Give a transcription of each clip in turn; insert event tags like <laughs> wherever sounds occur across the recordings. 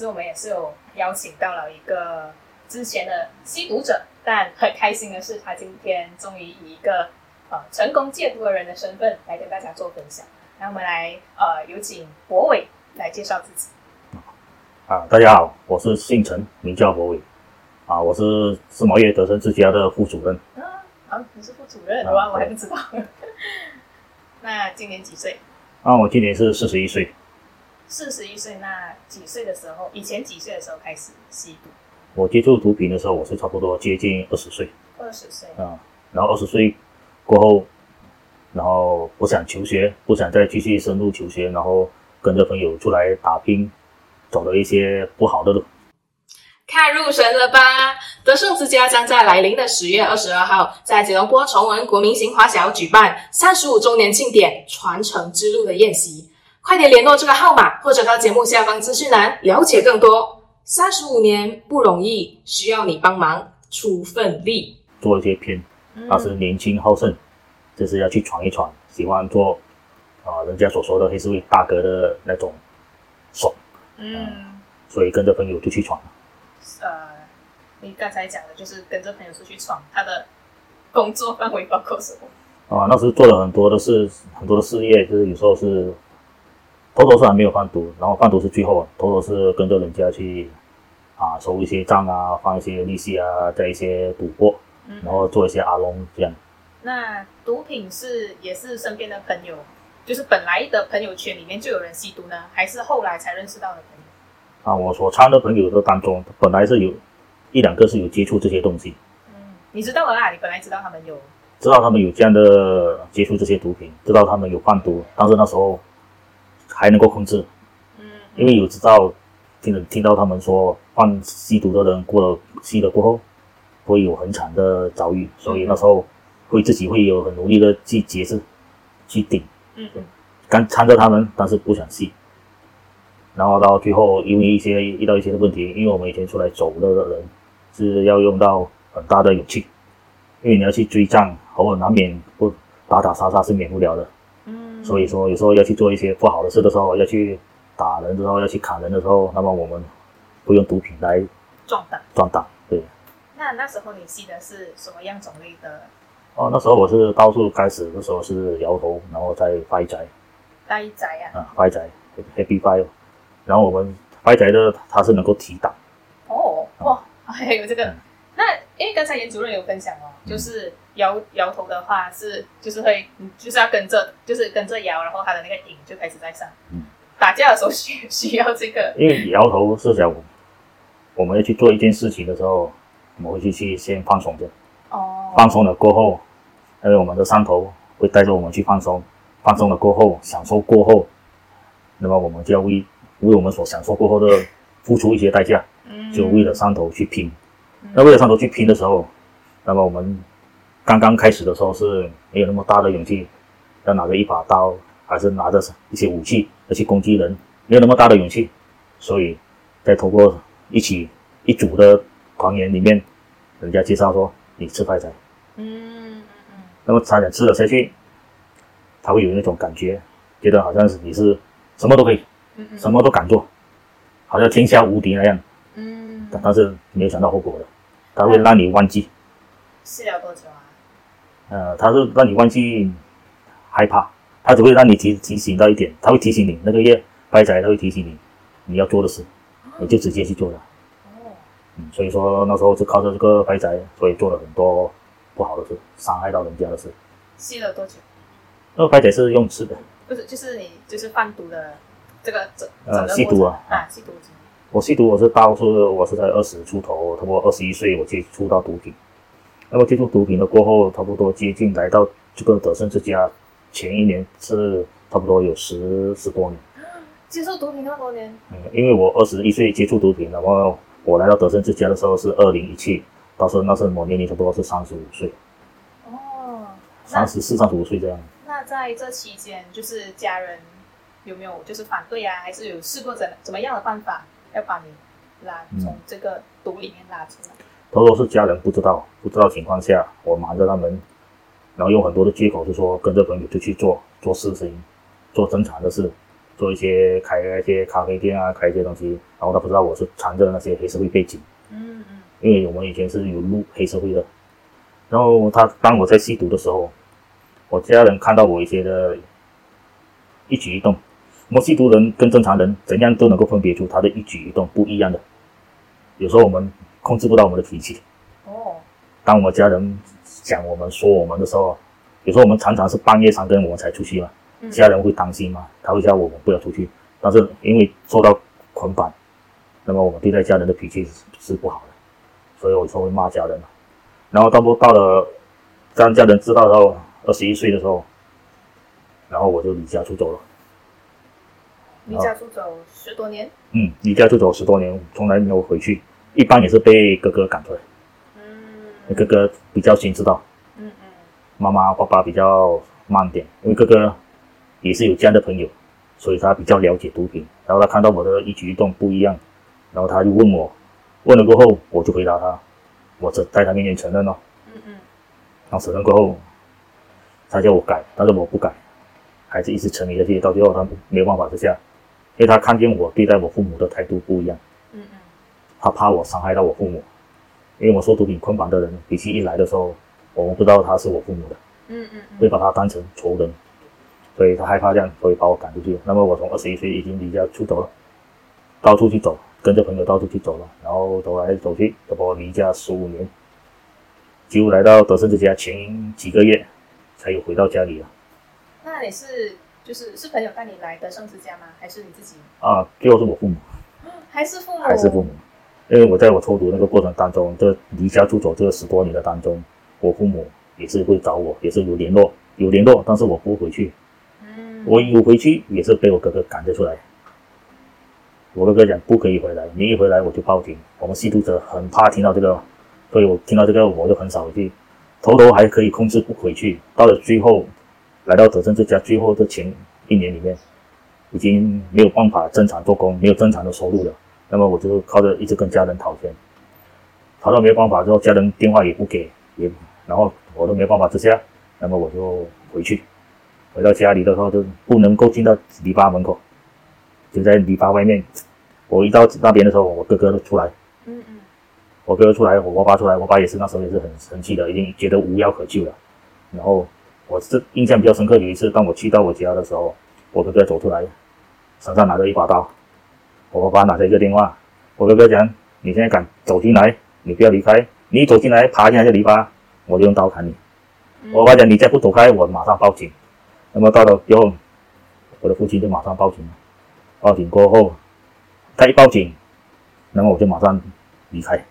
次我们也是有邀请到了一个之前的吸毒者，但很开心的是，他今天终于以一个呃成功戒毒的人的身份来跟大家做分享。那我们来呃有请博伟来介绍自己。啊，大家好，我是姓陈，名叫博伟。啊，我是世贸业德生之家的副主任。啊，啊，你是副主任，哇，我还不知道。<laughs> 那今年几岁？啊，我今年是四十一岁。四十一岁，那几岁的时候？以前几岁的时候开始吸毒？我接触毒品的时候，我是差不多接近二十岁。二十岁。啊，然后二十岁过后，然后不想求学，不想再继续深入求学，然后跟着朋友出来打拼，走了一些不好的路。看入神了吧！德胜之家将在来临的十月二十二号，在吉隆坡崇文国民型华小举办三十五周年庆典传承之路的宴席。快点联络这个号码，或者到节目下方资讯栏了解更多。三十五年不容易，需要你帮忙出份力，做一些偏。当时年轻好胜，就是要去闯一闯，喜欢做啊，人家所说的黑社会大哥的那种爽。嗯，所以跟着朋友就去闯。呃，你刚才讲的就是跟着朋友出去闯，他的工作范围包括什么？啊，那时做了很多的事，很多的事业，就是有时候是。头头是还没有贩毒，然后贩毒是最后，头头是跟着人家去啊收一些账啊，放一些利息啊，在一些赌博，然后做一些阿龙这样。那毒品是也是身边的朋友，就是本来的朋友圈里面就有人吸毒呢，还是后来才认识到的朋友？啊，我所参的朋友的当中，本来是有一两个是有接触这些东西。嗯，你知道了啦，你本来知道他们有，知道他们有这样的接触这些毒品，知道他们有贩毒，但是那时候。还能够控制，嗯，因为有知道，听听到他们说，犯吸毒的人过了吸了过后，会有很惨的遭遇，所以那时候会自己会有很努力的去节制，去顶，嗯。嗯，刚参着他们，但是不想吸，然后到最后因为一些遇到一些的问题，因为我们以前出来走的人是要用到很大的勇气，因为你要去追账，偶尔难免不打打杀杀是免不了的。所以说，有时候要去做一些不好的事的时候，要去打人的时候，要去砍人的时候，那么我们会用毒品来壮胆。壮胆，对。那那时候你吸的是什么样种类的？哦，那时候我是到处开始的时候是摇头，然后再发宅。发宅啊？啊，发宅，Happy Five。然后我们发宅的，它是能够提档。哦，哇，还有这个。那因为刚才严主任有分享哦，就是。摇摇头的话是，就是会，就是要跟着，就是跟着摇，然后他的那个瘾就开始在上。嗯，打架的时候需 <laughs> 需要这个。因为摇头是讲，我们要去做一件事情的时候，我们会去去先放松的。哦。放松了过后，因为我们的上头会带着我们去放松，放松了过后，享受过后，那么我们就要为为我们所享受过后的付出一些代价。嗯。就为了上头去拼。那为了上头去拼的时候，那么我们。刚刚开始的时候是没有那么大的勇气，要拿着一把刀，还是拿着一些武器要去攻击人，没有那么大的勇气。所以，在通过一起一组的狂言里面，人家介绍说你吃快餐，嗯嗯嗯，那么差点吃了下去，他会有那种感觉，觉得好像是你是什么都可以，什么都敢做，好像天下无敌那样，嗯，但但是没有想到后果的，他会让你忘记。吸了多久啊？呃，他是让你忘记害怕，他只会让你提提醒到一点，他会提醒你那个月白仔，他会提醒你你要做的事，你就直接去做了。哦，嗯，所以说那时候就靠着这个白仔，所以做了很多不好的事，伤害到人家的事。吸了多久？那个白仔是用吃的，不是，就是你就是贩毒的这个整呃吸毒啊啊吸毒。我吸毒我是大是我是在二十出头，差不多二十一岁我接触到毒品。那么接触毒品了过后，差不多接近来到这个德胜之家，前一年是差不多有十十多年。接触毒品那么多年？嗯，因为我二十一岁接触毒品，然后我来到德胜之家的时候是二零一七，到时候那时候我年龄差不多是三十五岁。哦，三十四、三十五岁这样。那在这期间，就是家人有没有就是反对啊，还是有试过怎怎么样的办法要把你拉从这个毒里面拉出来？都都是家人不知道，不知道情况下，我瞒着他们，然后用很多的借口，就说跟着朋友就去做做事情，做正常的事，做一些开一些咖啡店啊，开一些东西，然后他不知道我是藏着那些黑社会背景，嗯嗯，因为我们以前是有入黑社会的，然后他当我在吸毒的时候，我家人看到我一些的一举一动，我们吸毒人跟正常人怎样都能够分别出他的一举一动不一样的，有时候我们控制不到我们的脾气，哦，当我们家人讲我们说我们的时候，有时候我们常常是半夜三更我们才出去嘛。家人会担心嘛？他会叫我们不要出去，但是因为受到捆绑，那么我们对待家人的脾气是不好的，所以我说会骂家人嘛。然后到不到了让家人知道到二十一岁的时候，然后我就离家出走了。离家出走十多年？嗯，离家出走十多年，从来没有回去，一般也是被哥哥赶出来。嗯，哥哥比较先知道。嗯嗯。妈妈爸爸比较慢点，因为哥哥。也是有这样的朋友，所以他比较了解毒品。然后他看到我的一举一动不一样，然后他就问我，问了过后，我就回答他，我只在他面前承认了。嗯嗯。然后承认过后，他叫我改，但是我不改，还是一直沉迷下去。到最后他没有办法之下，因为他看见我对待我父母的态度不一样。嗯嗯。他怕我伤害到我父母，因为我说毒品捆绑的人，脾气一来的时候，我们不知道他是我父母的。嗯嗯。会把他当成仇人。所以他害怕这样，所以把我赶出去。那么我从二十一岁已经离家出走了，到处去走，跟着朋友到处去走了，然后走来走去，都把我离家十五年，就来到德胜之家前几个月，才有回到家里了。那你是就是是朋友带你来德胜之家吗？还是你自己？啊，最后是我父母。还是父母？还是父母？因为我在我抽毒那个过程当中，这离家出走这十多年的当中，我父母也是会找我，也是有联络，有联络，但是我不回去。我有回去也是被我哥哥赶着出来。我哥哥讲不可以回来，你一回来我就报警。我们吸毒者很怕听到这个，所以我听到这个我就很少回去。头头还可以控制不回去，到了最后，来到德胜这家最后的前一年里面，已经没有办法正常做工，没有正常的收入了。那么我就靠着一直跟家人讨钱，讨到没有办法之后，家人电话也不给，也然后我都没有办法之下，那么我就回去。回到家里的时候，就不能够进到篱笆门口，就在篱笆外面。我一到那边的时候，我哥哥出来，嗯嗯，我哥哥出来，我爸出来，我爸也是那时候也是很生气的，已经觉得无药可救了。然后我是印象比较深刻，有一次当我去到我家的时候，我哥哥走出来，身上拿着一把刀，我爸爸拿着一个电话。我哥哥讲：“你现在敢走进来，你不要离开，你一走进来爬进来这篱笆，我就用刀砍你。”我爸讲：“你再不走开，我马上报警。”那么到了之后，我的父亲就马上报警了。报警过后，他一报警，那么我就马上离开，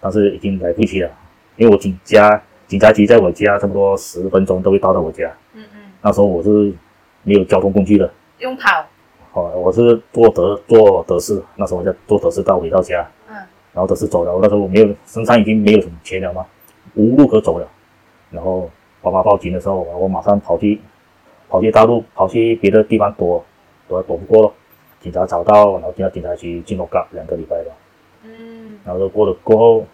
但是已经来不及了，因为我警家警察局在我家差不多十分钟都会到到我家。嗯嗯。那时候我是没有交通工具的，用跑。哦，我是坐德坐德士，那时候我在坐德士到回到家。嗯。然后德士走了，我那时候我没有身上已经没有什么钱了嘛，无路可走了。然后爸爸报警的时候，我马上跑去。跑去大陆，跑去别的地方躲，躲躲不过了。警察找到，然后进到警察局进了岗两个礼拜吧。嗯。然后过了过后，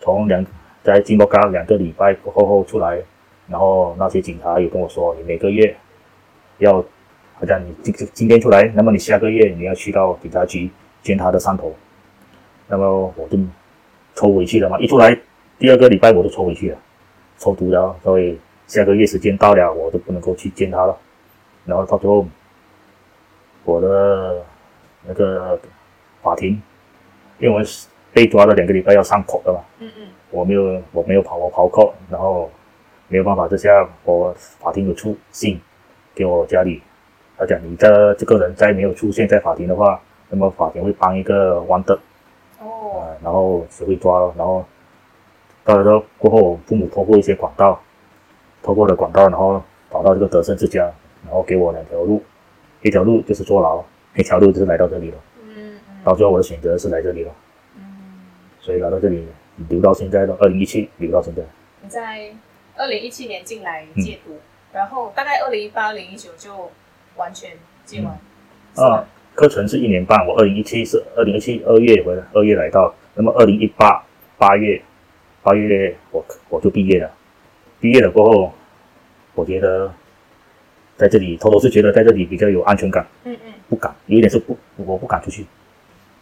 从两在进落岗两个礼拜过后后出来，然后那些警察有跟我说，你每个月要，好像你今今天出来，那么你下个月你要去到警察局见他的上头。那么我就抽回去了嘛，一出来第二个礼拜我就抽回去了，抽毒了，所以。下个月时间到了，我都不能够去见他了。然后到最后，我的那个法庭，因为被抓了两个礼拜要上口的嘛。嗯嗯。我没有，我没有跑，我跑课，然后没有办法之下，我法庭有出信给我家里，他讲你的这个人再没有出现在法庭的话，那么法庭会帮一个弯的。哦。然后谁会抓了，然后到了过后，父母通过一些管道。通过了管道，然后跑到这个德胜之家，然后给我两条路，一条路就是坐牢，一条路就是来到这里了。嗯嗯。到最后我的选择是来这里了。嗯。所以来到这里留到现在到二零一七留到现在。你在二零一七年进来戒毒，然后大概二零一八、二零一九就完全戒完。啊，课程是一年半，我二零一七是二零一七二月回来，二月来到，那么二零一八八月八月我我就毕业了。毕业了过后，我觉得在这里偷偷是觉得在这里比较有安全感。嗯嗯。不敢，有一点是不，我不敢出去，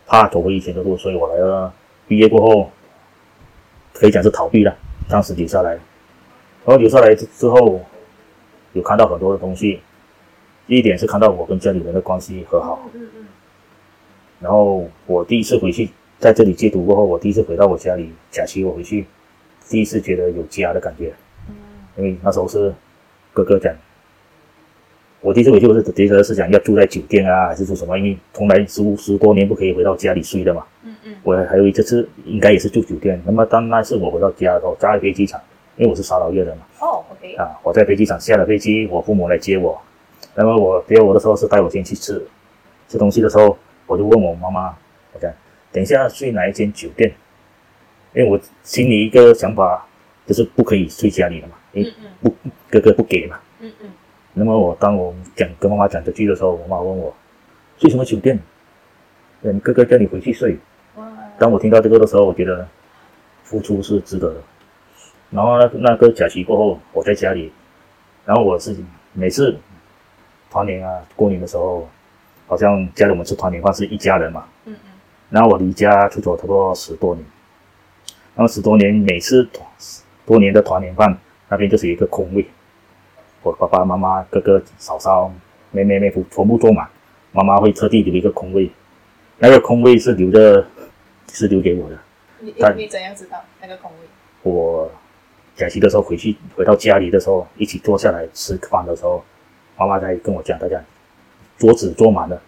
怕走回以前的路，所以我来了。毕业过后，可以讲是逃避了，暂时留下来。然后留下来之之后，有看到很多的东西。第一点是看到我跟家里人的关系和好。然后我第一次回去，在这里戒毒过后，我第一次回到我家里，假期我回去，第一次觉得有家的感觉。因为那时候是哥哥讲。我第一次回去，我是第一是想要住在酒店啊，还是住什么？因为从来十十多年不可以回到家里睡的嘛。我还有一次应该也是住酒店。那么当那次我回到家的时候，在飞机场，因为我是沙劳越的嘛。哦，OK。啊，我在飞机场下了飞机，我父母来接我。那么我接我的时候是带我先去吃吃东西的时候，我就问我妈妈，我讲等一下睡哪一间酒店？因为我心里一个想法就是不可以睡家里的嘛，因为不哥哥不给嘛。嗯嗯。那么我当我讲跟妈妈讲这句的时候，我妈问我睡什么酒店？嗯哥哥叫你回去睡。当我听到这个的时候，我觉得付出是值得的。然后那那个假期过后，我在家里，然后我是每次团年啊过年的时候，好像家里我们吃团年饭是一家人嘛。嗯嗯。然后我离家出走差不多十多年，然后十多年每次多年的团年饭那边就是一个空位。我爸爸妈妈、哥哥、嫂嫂、妹妹、妹夫全部坐满，妈妈会特地留一个空位，那个空位是留着，是留给我的。你你怎样知道那个空位？我假期的时候回去，回到家里的时候，一起坐下来吃饭的时候，妈妈在跟我讲，大家桌子坐满了。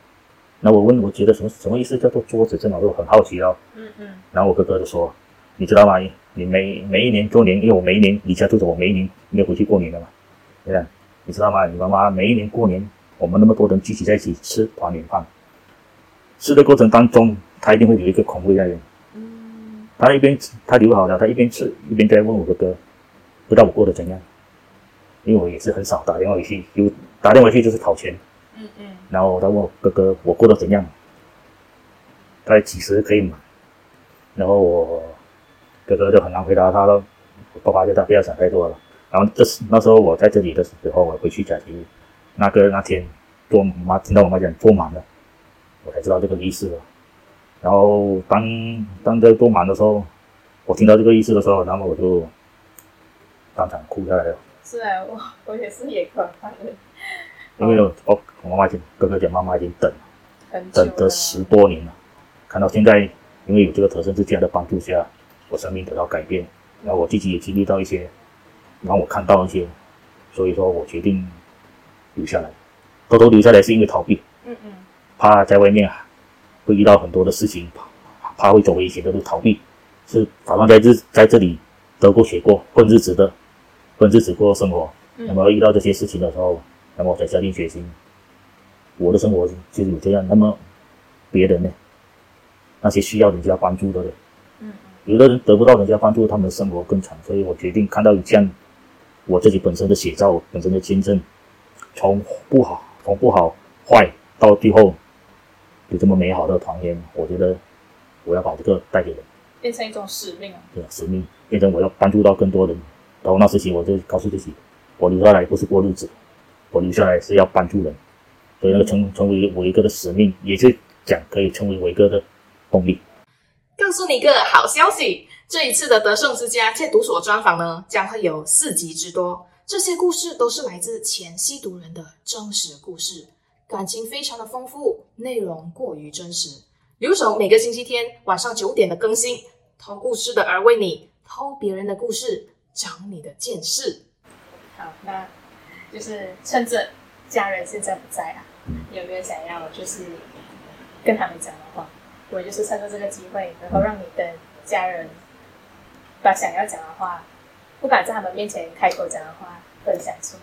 那我问，我觉得什么什么意思？叫做桌子这么多，很好奇哦。嗯嗯。然后我哥哥就说：“你知道吗？你每每一年过年，因为我每一年离家出走，我每一年没有回去过年的嘛。”对呀，你知道吗？你妈妈每一年过年，我们那么多人聚集在一起吃团圆饭，吃的过程当中，他一定会留一个空位在那边。他一边他留好了，他一边吃一边在问我哥哥，不知道我过得怎样？因为我也是很少打电话回去，有打电话回去就是讨钱。嗯嗯。然后他问我哥哥我过得怎样？大概几时可以买？然后我哥哥就很难回答他了，爸爸叫他不要想太多了。然后这是那时候我在这里的时候，我回去假期，那个那天坐妈听到我妈讲坐满了，我才知道这个意思了。然后当当这坐满的时候，我听到这个意思的时候，然后我就当场哭下来了。是啊，我我也是也哭了。因为我我妈妈讲哥哥讲妈妈已经等等了十多年了，看到现在，因为有这个特生之家的帮助下，我生命得到改变，然后我自己也经历到一些。然后我看到一些，所以说我决定留下来。偷偷留下来是因为逃避，嗯嗯，怕在外面啊会遇到很多的事情，怕怕会走危险的路，逃避是打算在这在这里得过且过混日子的，混日子过生活。那么遇到这些事情的时候，那么我才下定决心，我的生活就是有这样。那么别人呢？那些需要人家帮助的人，嗯，有的人得不到人家帮助，他们的生活更惨。所以我决定看到有这样。我自己本身的写照，本身的见证，从不好，从不好坏到最后有这么美好的团圆，我觉得我要把这个带给人，变成一种使命啊！对，使命变成我要帮助到更多人。然后那时起我就告诉自己，我留下来不是过日子，我留下来是要帮助人。所以那个成成为我一个的使命，也是讲可以成为我一个的动力。告诉你一个好消息。这一次的德胜之家戒毒所专访呢，将会有四集之多。这些故事都是来自前吸毒人的真实故事，感情非常的丰富，内容过于真实。留守每个星期天晚上九点的更新，偷故事的而为你偷别人的故事，长你的见识。好，那就是趁着家人现在不在啊，有没有想要就是跟他们讲的话？我就是趁着这个机会，然后让你的家人。把想要讲的话，不敢在他们面前开口讲的话分享出来。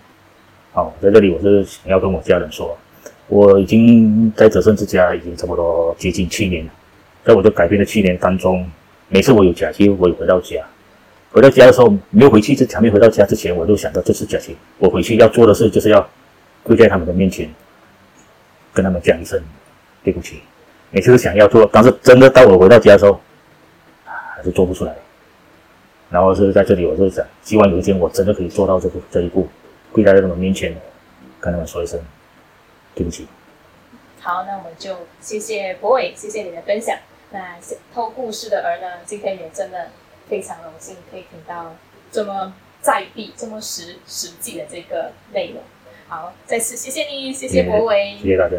好，在这里我是想要跟我家人说，我已经在泽胜之家已经差不多接近七年了。在我的改变的七年当中，每次我有假期，我有回到家。回到家的时候，没有回去之前，没回到家之前，我就想到这次假期，我回去要做的事就是要跪在他们的面前，跟他们讲一声对不起。每次都想要做，但是真的到我回到家的时候，还是做不出来。然后是在这里，我就想，希望有一天我真的可以做到这个这一步，跪在他们面前，跟他们说一声对不起。好，那我们就谢谢博伟，谢谢你的分享。那偷故事的儿呢，今天也真的非常荣幸可以听到这么在地、这么实实际的这个内容。好，再次谢谢你，谢谢博伟，谢谢大家。